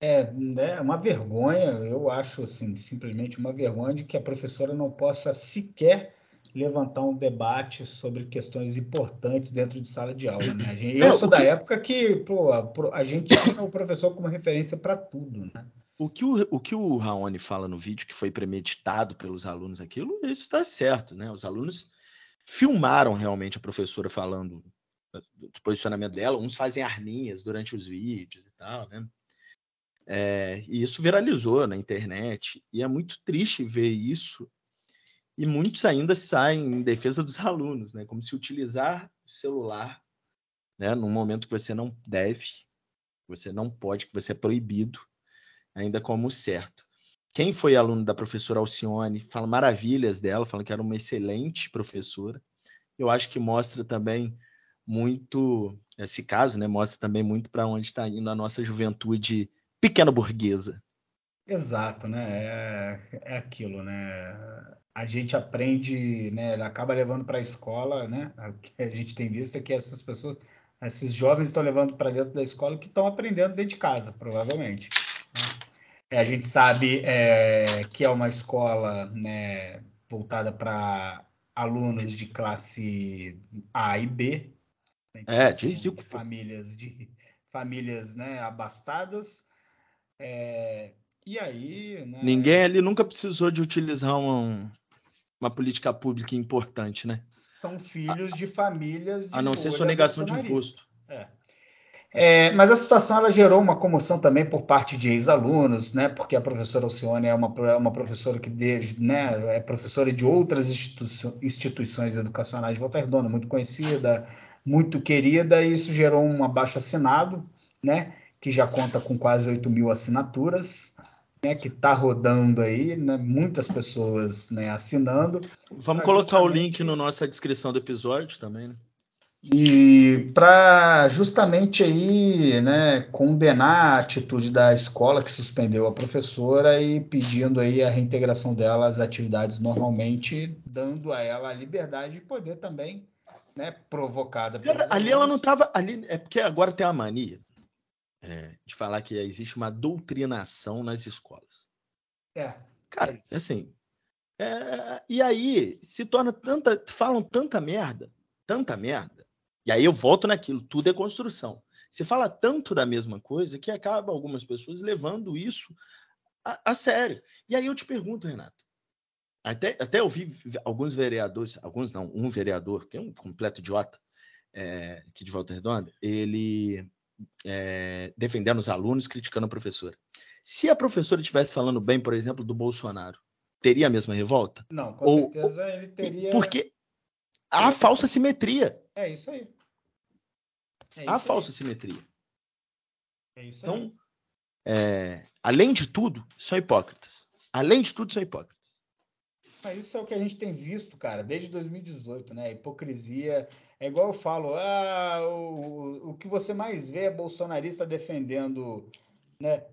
É, é uma vergonha, eu acho assim, simplesmente uma vergonha de que a professora não possa sequer levantar um debate sobre questões importantes dentro de sala de aula. Né? Eu é, sou da que... época que pô, a, gente tinha o professor como referência para tudo. Né? O que o, o que o Raoni fala no vídeo, que foi premeditado pelos alunos aquilo, isso está certo. Né? Os alunos filmaram realmente a professora falando do posicionamento dela, uns fazem arminhas durante os vídeos e tal, né? É, e isso viralizou na internet, e é muito triste ver isso e muitos ainda saem em defesa dos alunos, né? Como se utilizar o celular, né, num momento que você não deve, você não pode, que você é proibido, ainda como certo. Quem foi aluno da professora Alcione fala maravilhas dela, fala que era uma excelente professora. Eu acho que mostra também muito, esse caso, né, mostra também muito para onde está indo a nossa juventude pequena burguesa. Exato, né? É, é aquilo, né? A gente aprende, né? Acaba levando para a escola, né? O que a gente tem visto é que essas pessoas, esses jovens estão levando para dentro da escola que estão aprendendo dentro de casa, provavelmente. Né? É, a gente sabe é, que é uma escola né, voltada para alunos de classe A e B, né, é, de, de... de, famílias de famílias né, abastadas. É, e aí. Né, Ninguém ali nunca precisou de utilizar uma, uma política pública importante, né? São filhos a, de famílias de A não ser sonegação de imposto. É. É, mas a situação ela gerou uma comoção também por parte de ex-alunos, né? Porque a professora Alcione é uma, é uma professora que desde, né, é professora de outras instituições, instituições educacionais de Volta Redonda, muito conhecida, muito querida, e isso gerou um abaixo assinado, né? Que já conta com quase 8 mil assinaturas, né? Que está rodando aí, né? Muitas pessoas, né? Assinando. Vamos colocar justamente... o link na nossa descrição do episódio também, né? E para justamente aí, né, condenar a atitude da escola que suspendeu a professora e pedindo aí a reintegração dela às atividades normalmente, dando a ela a liberdade de poder também, né, provocada Cara, ali alunos. ela não estava ali é porque agora tem a mania é, de falar que existe uma doutrinação nas escolas. É. Cara, é assim, é, e aí se torna tanta, falam tanta merda, tanta merda e aí eu volto naquilo, tudo é construção. Você fala tanto da mesma coisa que acaba algumas pessoas levando isso a, a sério. E aí eu te pergunto, Renato, até, até ouvi alguns vereadores, alguns não, um vereador, que é um completo idiota, é, aqui de Volta Redonda, ele é, defendendo os alunos, criticando a professora. Se a professora estivesse falando bem, por exemplo, do Bolsonaro, teria a mesma revolta? Não, com ou, certeza ele teria. Porque há falsa simetria. É isso aí. É Há falsa simetria. É isso então, aí. É, além de tudo, são hipócritas. Além de tudo, são hipócritas. Mas isso é o que a gente tem visto, cara, desde 2018, né? Hipocrisia. É igual eu falo, ah, o, o que você mais vê é bolsonarista defendendo né,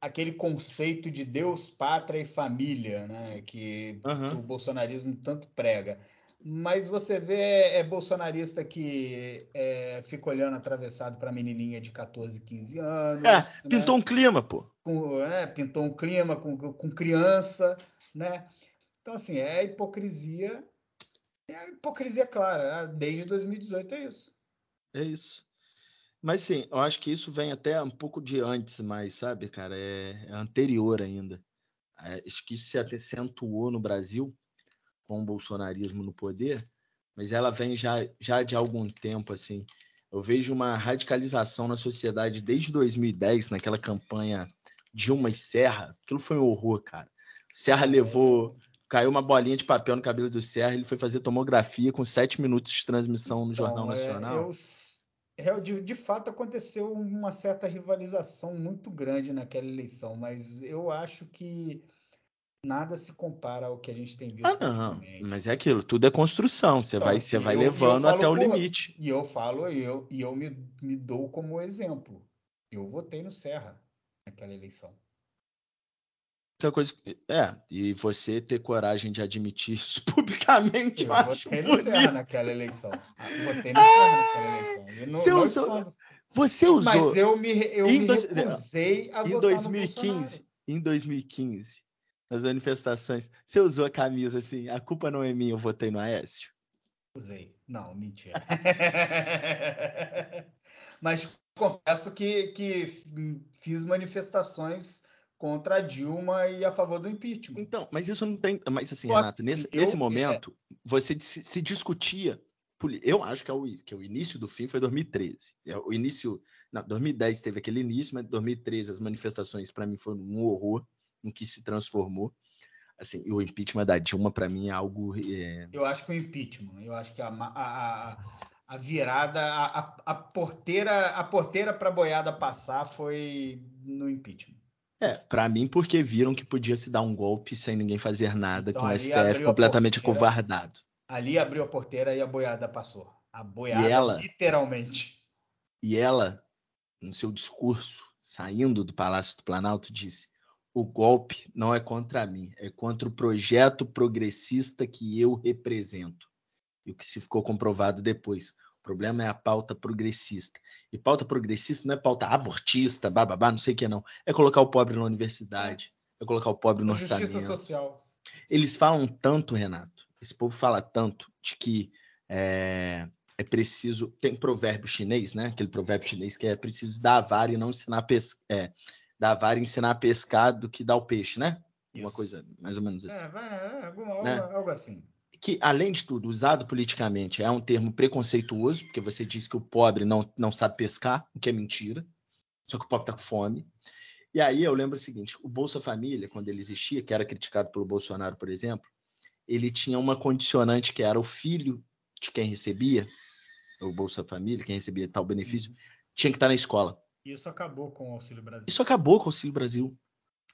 aquele conceito de Deus, pátria e família, né? Que uhum. o bolsonarismo tanto prega. Mas você vê é, bolsonarista que é, fica olhando atravessado para menininha de 14, 15 anos. É, né? pintou um clima, pô. Com, é, pintou um clima com, com criança, né? Então, assim, é hipocrisia. É a hipocrisia clara. Né? Desde 2018 é isso. É isso. Mas sim, eu acho que isso vem até um pouco de antes, mais, sabe, cara? É, é anterior ainda. É, acho que isso se acentuou no Brasil com o bolsonarismo no poder, mas ela vem já, já de algum tempo, assim. Eu vejo uma radicalização na sociedade desde 2010, naquela campanha Dilma e Serra. Aquilo foi um horror, cara. Serra levou, caiu uma bolinha de papel no cabelo do Serra, ele foi fazer tomografia com sete minutos de transmissão no então, Jornal é, Nacional. É, eu, de, de, fato aconteceu uma certa rivalização muito grande naquela eleição, mas eu acho que nada se compara ao que a gente tem visto. Ah, não, mas é aquilo, tudo é construção, você então, vai, você vai eu, levando eu até o limite. E eu falo, e eu, e eu me, me dou como exemplo. Eu votei no Serra naquela eleição. Coisa, é, e você ter coragem de admitir isso publicamente, eu, eu votei no Serra naquela eleição. Votei no Serra naquela eleição. Não, você, usou, você usou. Mas eu me, eu me dois, recusei a em votar 2015, Em 2015, nas manifestações. Você usou a camisa assim, a culpa não é minha, eu votei no Aécio? Usei. Não, mentira. mas confesso que, que fiz manifestações contra a Dilma e a favor do impeachment. Então, mas isso não tem. Mas assim, Renato, nesse, eu, nesse momento, é... você se, se, discutia. Eu acho que é, o, que é o início do fim foi 2013. É o início. Não, 2010 teve aquele início, mas 2013 as manifestações para mim foram um horror em que se transformou. Assim, o impeachment da Dilma, para mim, é algo. É... Eu acho que o impeachment, eu acho que a, a, a virada, a, a porteira a porteira para a boiada passar foi no impeachment. É, para mim, porque viram que podia se dar um golpe sem ninguém fazer nada, Então, com o STF completamente porteira. acovardado. Ali abriu a porteira e a boiada passou. A boiada, ela? literalmente. E ela, no seu discurso, saindo do Palácio do Planalto, disse: o golpe não é contra mim, é contra o projeto progressista que eu represento. E o que se ficou comprovado depois. O problema é a pauta progressista. E pauta progressista não é pauta abortista, bababá, não sei o que não. É colocar o pobre na universidade, é colocar o pobre no Justiça orçamento. social. Eles falam tanto, Renato, esse povo fala tanto de que é, é preciso. Tem provérbio chinês, né? Aquele provérbio chinês que é preciso dar a vara e não ensinar a pescar. É, dar a vara e ensinar a pescar do que dar o peixe, né? Uma Isso. coisa mais ou menos assim. É, vai, é, alguma- Né? algo assim. Que, além de tudo, usado politicamente, é um termo preconceituoso, porque você diz que o pobre não, não sabe pescar, o que é mentira, só que o pobre está com fome. E aí eu lembro o seguinte: o Bolsa Família, quando ele existia, que era criticado pelo Bolsonaro, por exemplo, ele tinha uma condicionante que era o filho de quem recebia, o Bolsa Família, quem recebia tal benefício, tinha que estar na escola. Isso acabou com o Auxílio Brasil. Isso acabou com o Auxílio Brasil.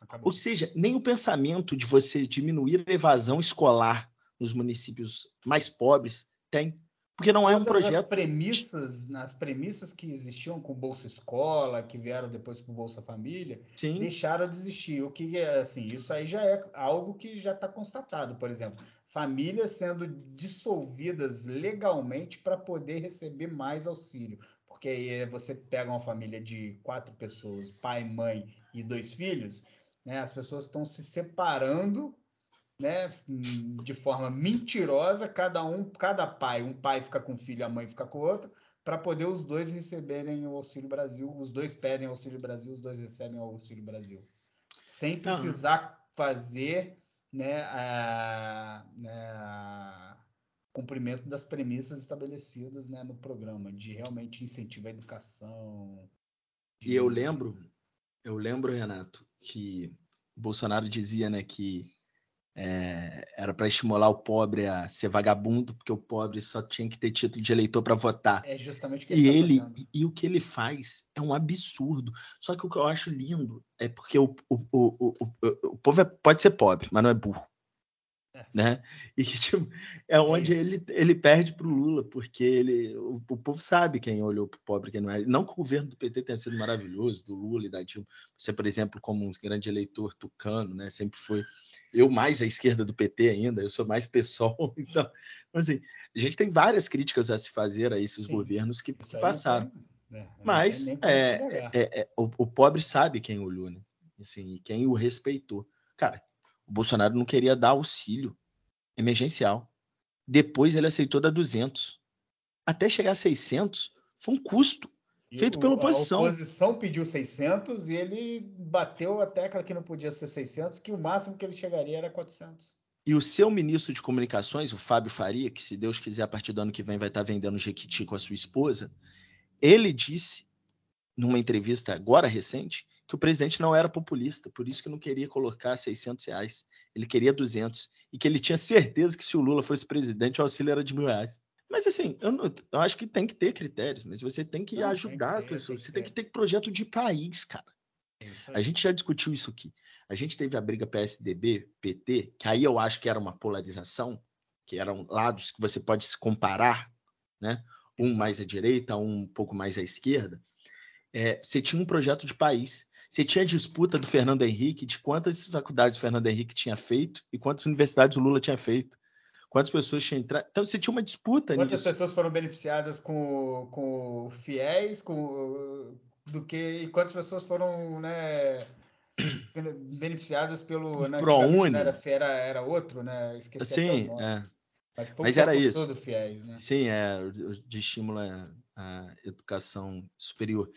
Acabou. Ou seja, nem o pensamento de você diminuir a evasão escolar nos municípios mais pobres tem. Porque não é um projeto. premissas, nas premissas que existiam com o Bolsa Escola, que vieram depois com o Bolsa Família, Sim, deixaram de existir. O que é assim, isso aí já é algo que já está constatado, por exemplo, famílias sendo dissolvidas legalmente para poder receber mais auxílio. Porque aí você pega uma família de quatro pessoas, pai, mãe e dois filhos, né? As pessoas estão se separando, né? De forma mentirosa, cada um, cada pai, um pai fica com um filho, a mãe fica com o outro, para poder os dois receberem o Auxílio Brasil. Os dois pedem Auxílio Brasil, os dois recebem o Auxílio Brasil. Sem precisar fazer né, a, né, a cumprimento das premissas estabelecidas né, no programa, de realmente incentivo à educação. e eu lembro, eu lembro, Renato, que Bolsonaro dizia né, que é, era para estimular o pobre a ser vagabundo, porque o pobre só tinha que ter título de eleitor para votar. É justamente o que E ele ele está fazendo. e o que ele faz é um absurdo. Só que o que eu acho lindo é porque o, o, o, o, o- povo é- pode ser pobre, mas não é burro. É. Né? E que, tipo, é onde isso. ele, ele perde pro Lula, porque ele, o, o povo sabe quem olhou pro pobre e quem não é. Não que o governo do PT tenha sido maravilhoso, do Lula e da Dilma. Você, por exemplo, como um grande eleitor tucano, né? Sempre foi. Eu mais à esquerda do PT ainda, eu sou mais PSOL. Então, assim, a gente tem várias críticas a se fazer a esses Sim. governos que, que passaram. Não né, não Mas é, é- é- o, o pobre sabe quem olhou, né? Assim, e quem o respeitou. Cara, o Bolsonaro não queria dar auxílio emergencial. Depois ele aceitou dar 200. Até chegar a 600 foi um custo. E feito o- pela oposição. A oposição pediu 600 e ele bateu a tecla que não podia ser 600, que o máximo que ele chegaria era 400. E o seu ministro de comunicações, o Fábio Faria, que se Deus quiser a partir do ano que vem vai estar vendendo Jequiti com a sua esposa, ele disse numa entrevista agora recente que o presidente não era populista, por isso que não queria colocar 600 reais, ele queria 200 e que ele tinha certeza que se o Lula fosse presidente o auxílio era de mil reais. Mas assim, eu, não- eu acho que tem que ter critérios, mas você tem que Não, tem ajudar que as ter, pessoas, tem que você tem que ter projeto de país, cara. É A gente já discutiu isso aqui. A gente teve a briga PSDB, PT, que aí eu acho que era uma polarização, que eram lados que você pode se comparar, né? Um mais à direita, um um pouco mais à esquerda. É, você tinha um projeto de país. Você tinha a disputa do Fernando Henrique de quantas faculdades o Fernando Henrique tinha feito e quantas universidades o Lula tinha feito. Quantas pessoas tinham entrado. Então você tinha uma disputa Quantas nisso. pessoas foram beneficiadas com, com fiéis, com do que e quantas pessoas foram, né, beneficiadas pelo, né, ProUni. era, era, era outro, né? Esqueci Sim, nome. é. Mas Mas era isso. fiéis, né? Sim, é, de estímulo à- à educação superior.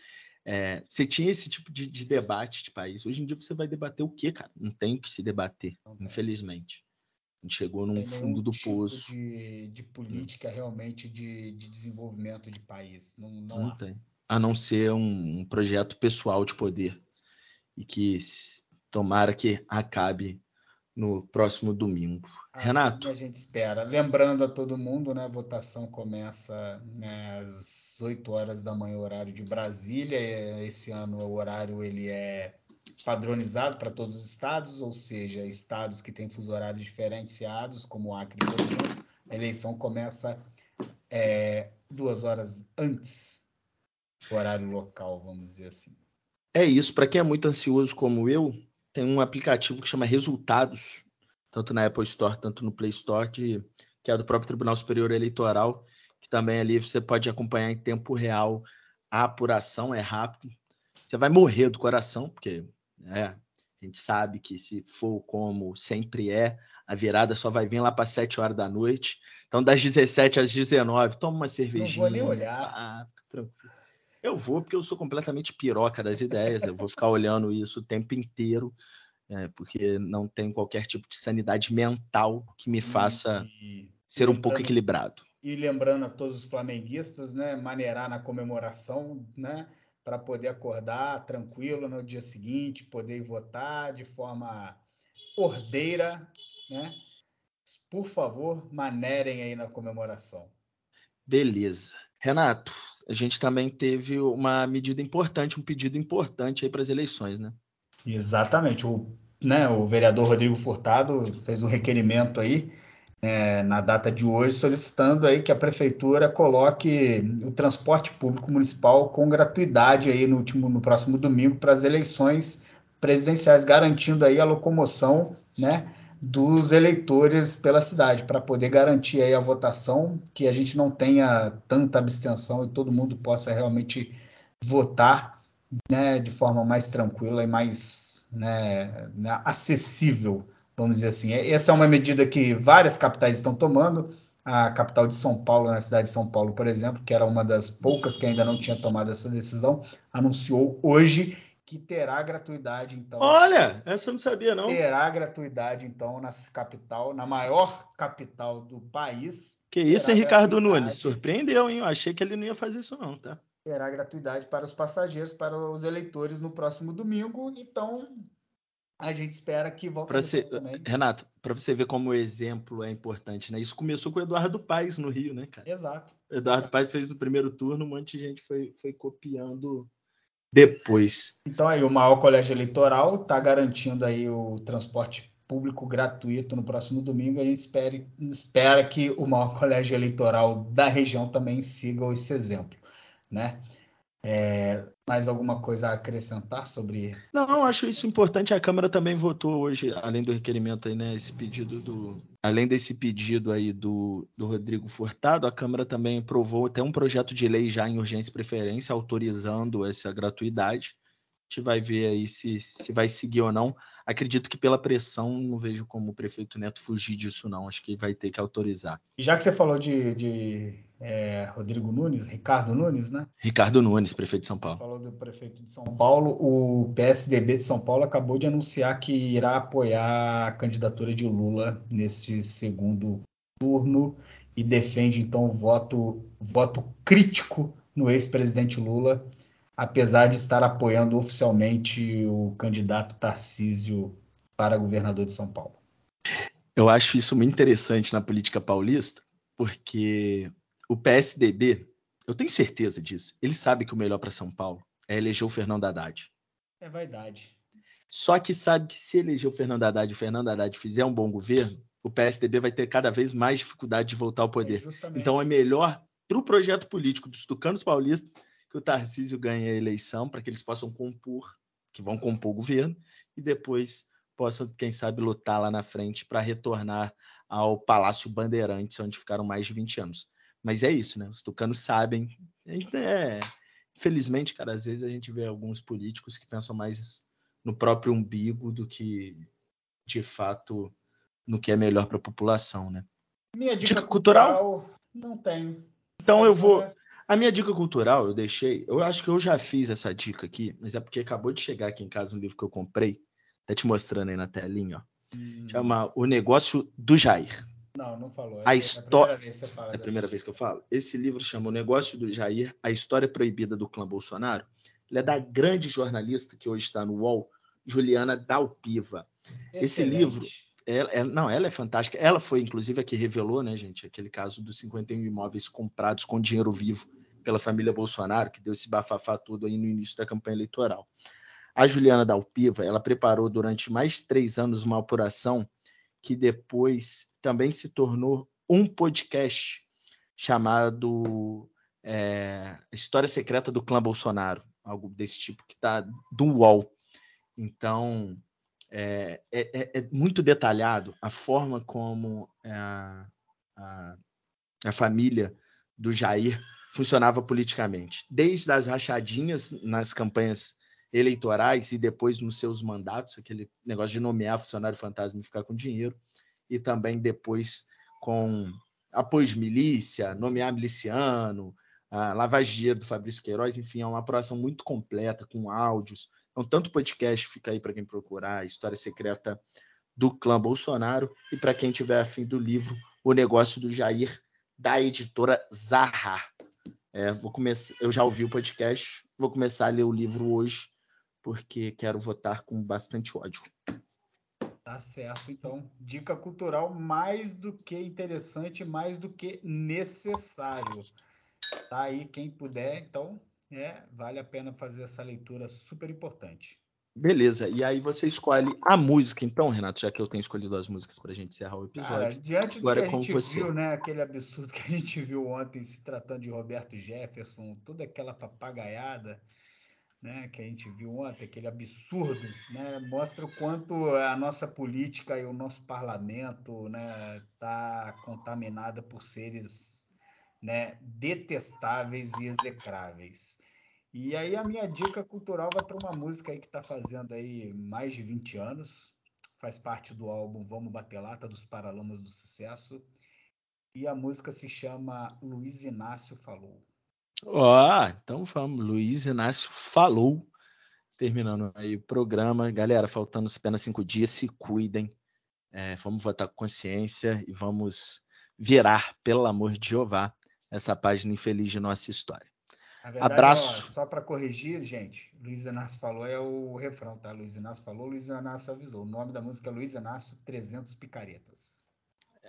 É, você tinha esse tipo de, de debate de país. Hoje em dia você vai debater o quê, cara? Não tem o que se debater, tem. infelizmente. A gente chegou num tem fundo do tipo poço. de, de política realmente de, de desenvolvimento de país. Não, não Não tem. A não ser um, um projeto pessoal de poder. E que tomara que acabe no próximo domingo. Assim Renato, a gente espera. Lembrando a todo mundo, né, a votação começa né, às 8 horas da manhã, horário de Brasília. É, Esse ano o horário ele é padronizado para todos os estados, ou seja, estados que têm fuso horário diferenciados, como o Acre, a eleição começa é, duas horas antes do horário local, vamos dizer assim. É isso. Para quem é muito ansioso como eu, tem um aplicativo que chama Resultados, tanto na Apple Store, tanto no Play Store, que, que é do próprio Tribunal Superior Eleitoral, que também ali você pode acompanhar em tempo real a apuração, é rápido. Você vai morrer do coração, porque é, a gente sabe que se for como sempre é, a virada só vai vir lá para 7 horas da noite. Então, das 17 às 19, toma uma cervejinha. Não vou nem olhar. Ah, tranquilo. Eu vou porque eu sou completamente piroca das ideias. Eu vou ficar olhando isso o tempo inteiro, é, porque não tem qualquer tipo de sanidade mental que me faça e, ser um pouco equilibrado. E lembrando a todos os flamenguistas, né, maneirar na comemoração, né, para poder acordar tranquilo no dia seguinte, poder votar de forma ordeira, né? Por favor, manerem aí na comemoração. Beleza. Renato, a gente também teve uma medida importante, um pedido importante aí para as eleições, né? Exatamente. O, né, o vereador Rodrigo Furtado fez um requerimento aí é, na data de hoje solicitando aí que a prefeitura coloque o transporte público municipal com gratuidade aí no último no próximo domingo para as eleições presidenciais, garantindo aí a locomoção, né, dos eleitores pela cidade, para poder garantir aí a votação, que a gente não tenha tanta abstenção e todo mundo possa realmente votar né, de forma mais tranquila e mais né, né acessível, vamos dizer assim. Essa é uma medida que várias capitais estão tomando. A capital de São Paulo, na cidade de São Paulo, por exemplo, que era uma das poucas que ainda não tinha tomado essa decisão, anunciou hoje que terá gratuidade, então. Olha, essa eu não sabia, não. Terá gratuidade, então, na capital, na maior capital do país. Que isso, hein, Ricardo Nunes? Surpreendeu, hein? Eu achei que ele não ia fazer isso, não, tá? Terá gratuidade para os passageiros, para os eleitores no próximo domingo. Então, a gente espera que volte pra ser, também. Renato, para você ver como o exemplo é importante, né? Isso começou com o Eduardo Paes no Rio, né, cara? Exato. O Eduardo Exato. Paes fez o primeiro turno, um monte de gente foi, foi copiando depois. Então aí o maior colégio eleitoral está garantindo aí o transporte público gratuito no próximo domingo. A gente espere, espera que o maior colégio eleitoral da região também siga esse exemplo, né? É, mais alguma coisa a acrescentar sobre? Não, acho isso importante. A Câmara também votou hoje, além do requerimento aí, né? Esse pedido do, além desse pedido aí do, do Rodrigo Furtado, a Câmara também aprovou até um projeto de lei já em urgência e preferência autorizando essa gratuidade gente vai ver aí se, se vai seguir ou não. Acredito que pela pressão, não vejo como o prefeito Neto fugir disso, não. Acho que vai ter que autorizar. E já que você falou de, de é, Rodrigo Nunes, Ricardo Nunes, né? Ricardo Nunes, prefeito de São Paulo. Você falou do prefeito de São Paulo. O PSDB de São Paulo acabou de anunciar que irá apoiar a candidatura de Lula nesse segundo turno e defende então o voto, voto crítico no ex-presidente Lula apesar de estar apoiando oficialmente o candidato Tarcísio para governador de São Paulo. Eu acho isso muito interessante na política paulista, porque o PSDB, eu tenho certeza disso, ele sabe que o melhor para São Paulo é eleger o Fernando Haddad. É vaidade. Só que sabe que se eleger o Fernando Haddad e o Fernando Haddad fizer um bom governo, o PSDB vai ter cada vez mais dificuldade de voltar ao poder. É então é melhor para o projeto político dos tucanos paulistas que o Tarcísio ganhe a eleição para que eles possam compor, que vão compor o governo, e depois possam, quem sabe, lutar lá na frente para retornar ao Palácio Bandeirantes, onde ficaram mais de 20 anos. Mas é isso, né? Os tucanos sabem. É, infelizmente, cara, às vezes a gente vê alguns políticos que pensam mais no próprio umbigo do que, de fato, no que é melhor para a população, né? Minha dica, dica cultural, cultural, não tenho. Então eu vou, a minha dica cultural eu deixei, eu acho que eu já fiz essa dica aqui, mas é porque acabou de chegar aqui em casa um livro que eu comprei, tá te mostrando aí na telinha, ó. Hum. Chama O Negócio do Jair. Não, não falou. A é história. É a primeira vez que eu falo. Esse livro chama O Negócio do Jair, a história proibida do clã Bolsonaro. Ele é da grande jornalista que hoje está no UOL, Juliana Dalpiva. Excelente. Esse livro ela, ela, não, ela é fantástica. Ela foi, inclusive, a que revelou, né, gente, aquele caso dos 51 imóveis comprados com dinheiro vivo pela família Bolsonaro, que deu esse bafafá todo aí no início da campanha eleitoral. a Juliana Dalpiva, ela preparou durante mais três anos uma apuração que depois também se tornou um podcast chamado é, História Secreta do Clã Bolsonaro, algo desse tipo que está do UOL. Então, é, é, é, muito detalhado a forma como a, a, a família do Jair funcionava politicamente, desde as rachadinhas nas campanhas eleitorais e depois nos seus mandatos, aquele negócio de nomear funcionário fantasma e ficar com dinheiro, e também depois com apoio de milícia, nomear miliciano, a lavagem de dinheiro do Fabrício Queiroz, enfim, é uma aprovação muito completa, com áudios. Então, tanto podcast fica aí para quem procurar, História Secreta do Clã Bolsonaro, e para quem tiver afim do livro, O Negócio do Jair, da editora Zaha. É, vou começar, eu já ouvi o podcast, vou começar a ler o livro hoje, porque quero votar com bastante ódio. Tá certo, então. Dica cultural mais do que interessante, mais do que necessário. Tá aí, quem puder, então, é, vale a pena fazer essa leitura super importante. Beleza, e aí você escolhe a música, então, Renato, já que eu tenho escolhido as músicas para a gente encerrar o episódio. Cara, diante do Agora que a gente você. viu, né, aquele absurdo que a gente viu ontem se tratando de Roberto Jefferson, toda aquela papagaiada, né, que a gente viu ontem, aquele absurdo, né, mostra o quanto a nossa política e o nosso parlamento né, tá contaminada por seres né, detestáveis e execráveis. E aí a minha dica cultural vai para uma música aí que está fazendo aí mais de 20 anos, faz parte do álbum Vamos Bater Lata dos Paralamas do Sucesso, e a música se chama Luiz Inácio Falou. Ó, oh, então vamos. Luiz Inácio falou. Terminando aí o programa. Galera, faltando apenas cinco dias, se cuidem. É, vamos votar com consciência e vamos virar, pelo amor de Jeová, essa página infeliz de nossa história. Verdade, Abraço. Ó, só para corrigir, gente, Luiz Inácio falou é o refrão, tá? Luiz Inácio falou, Luiz Inácio avisou. O nome da música é Luiz Inácio 300 Picaretas.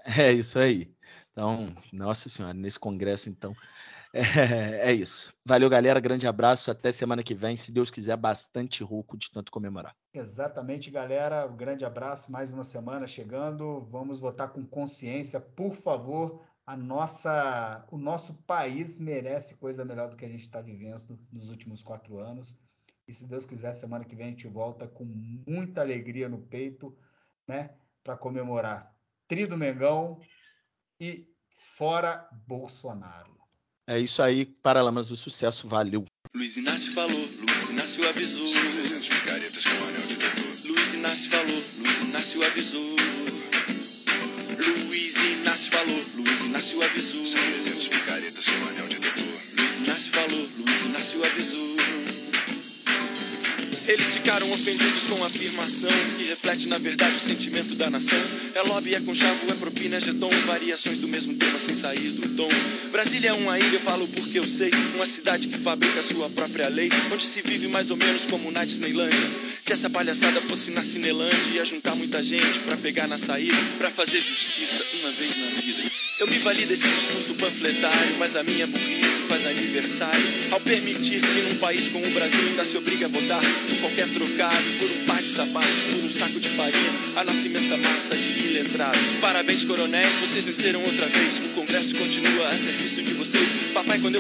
É isso aí. Então, nossa senhora, nesse congresso, então, é, é, isso. Valeu, galera. Grande abraço. Até semana que vem. Se Deus quiser, bastante rouco de tanto comemorar. Exatamente, galera. Um grande abraço. Mais uma semana chegando. Vamos votar com consciência. Por favor, a nossa, o nosso país merece coisa melhor do que a gente está vivendo nos últimos quatro anos. E se Deus quiser, semana que vem a gente volta com muita alegria no peito, né? Para comemorar Tri do Mengão e fora Bolsonaro. É isso aí, Paralamas do Sucesso, valeu. Luiz Inácio falou, Luiz Inácio avisou. Luiz Inácio falou, Luiz Inácio avisou. Luiz Inácio falou, Luiz Inácio avisou. São 300 picaretas com anel de doutor. Luiz Inácio falou, Luiz Inácio avisou. Eles ficaram ofendidos com a afirmação que reflete na verdade o sentimento da nação. É lobby, é conchavo, é propina, é jeton, variações do mesmo tema sem sair do tom. Brasília é uma ilha, eu falo porque eu sei, uma cidade que fabrica sua própria lei, onde se vive mais ou menos como na Disneylândia. Se essa palhaçada fosse na Cinelândia, ia juntar muita gente para pegar na saída, para fazer justiça uma vez na vida. Eu me vali desse discurso panfletário, mas a minha burrice faz aniversário ao permitir que num país como o Brasil ainda se obrigue a votar por qualquer trocado, por um par de sapatos, por um saco de farinha, a nossa imensa massa de iletrados. Parabéns, coronéis, vocês venceram outra vez. O Congresso continua a serviço de vocês. Papai, quando eu